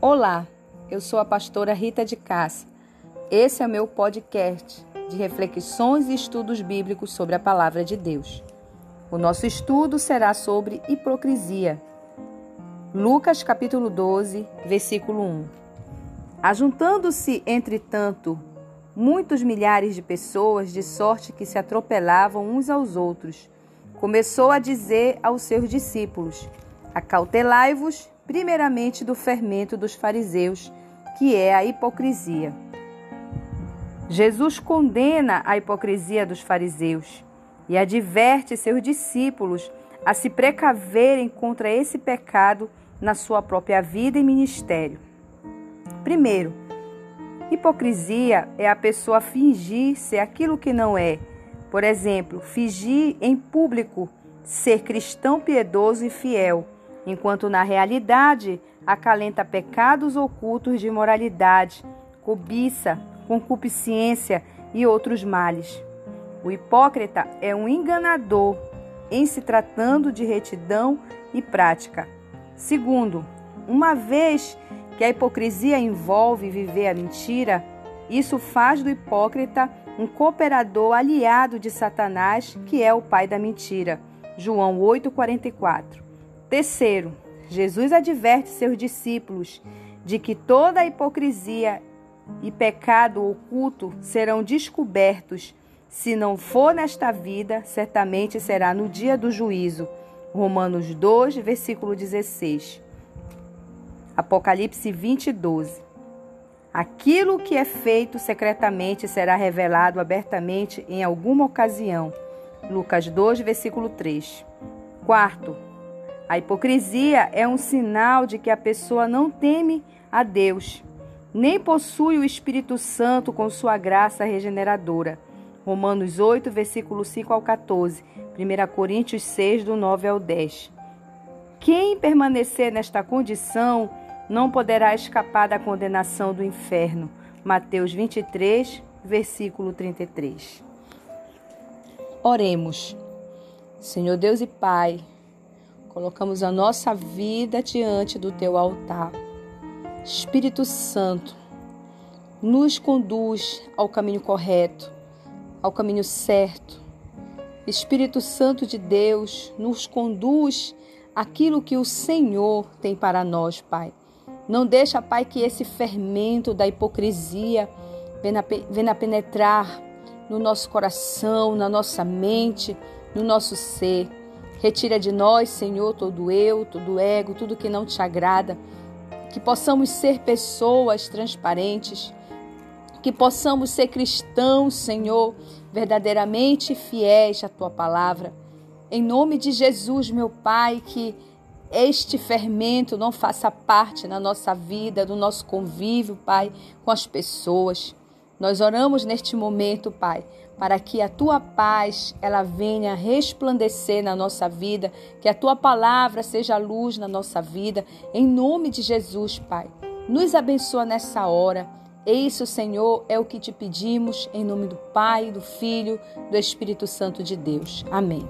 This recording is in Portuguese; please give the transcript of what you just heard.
Olá, eu sou a pastora Rita de Cássia. Esse é o meu podcast de reflexões e estudos bíblicos sobre a palavra de Deus. O nosso estudo será sobre hipocrisia. Lucas capítulo 12, versículo 1. Ajuntando-se, entretanto, muitos milhares de pessoas, de sorte que se atropelavam uns aos outros, começou a dizer aos seus discípulos: Acautelai-vos primeiramente do fermento dos fariseus, que é a hipocrisia. Jesus condena a hipocrisia dos fariseus e adverte seus discípulos a se precaverem contra esse pecado na sua própria vida e ministério. Primeiro, hipocrisia é a pessoa fingir ser aquilo que não é. Por exemplo, fingir em público ser cristão piedoso e fiel enquanto na realidade acalenta pecados ocultos de imoralidade, cobiça, concupiscência e outros males. O hipócrita é um enganador em se tratando de retidão e prática. Segundo, uma vez que a hipocrisia envolve viver a mentira, isso faz do hipócrita um cooperador aliado de Satanás, que é o pai da mentira. João 8:44. Terceiro, Jesus adverte seus discípulos de que toda hipocrisia e pecado oculto serão descobertos. Se não for nesta vida, certamente será no dia do juízo. Romanos 2, versículo 16. Apocalipse 20, 12. Aquilo que é feito secretamente será revelado abertamente em alguma ocasião. Lucas 2, versículo 3. Quarto, a hipocrisia é um sinal de que a pessoa não teme a Deus, nem possui o Espírito Santo com sua graça regeneradora. Romanos 8, versículo 5 ao 14, 1 Coríntios 6, do 9 ao 10. Quem permanecer nesta condição não poderá escapar da condenação do inferno. Mateus 23, versículo 33. Oremos. Senhor Deus e Pai, Colocamos a nossa vida diante do teu altar. Espírito Santo, nos conduz ao caminho correto, ao caminho certo. Espírito Santo de Deus, nos conduz aquilo que o Senhor tem para nós, Pai. Não deixa, Pai, que esse fermento da hipocrisia venha penetrar no nosso coração, na nossa mente, no nosso ser. Retira de nós, Senhor, todo eu, todo ego, tudo que não te agrada. Que possamos ser pessoas transparentes. Que possamos ser cristãos, Senhor, verdadeiramente fiéis à tua palavra. Em nome de Jesus, meu Pai, que este fermento não faça parte na nossa vida, do nosso convívio, Pai, com as pessoas. Nós oramos neste momento, Pai, para que a tua paz ela venha resplandecer na nossa vida, que a tua palavra seja luz na nossa vida, em nome de Jesus, Pai. Nos abençoa nessa hora. Isso, Senhor, é o que te pedimos em nome do Pai, do Filho, do Espírito Santo de Deus. Amém.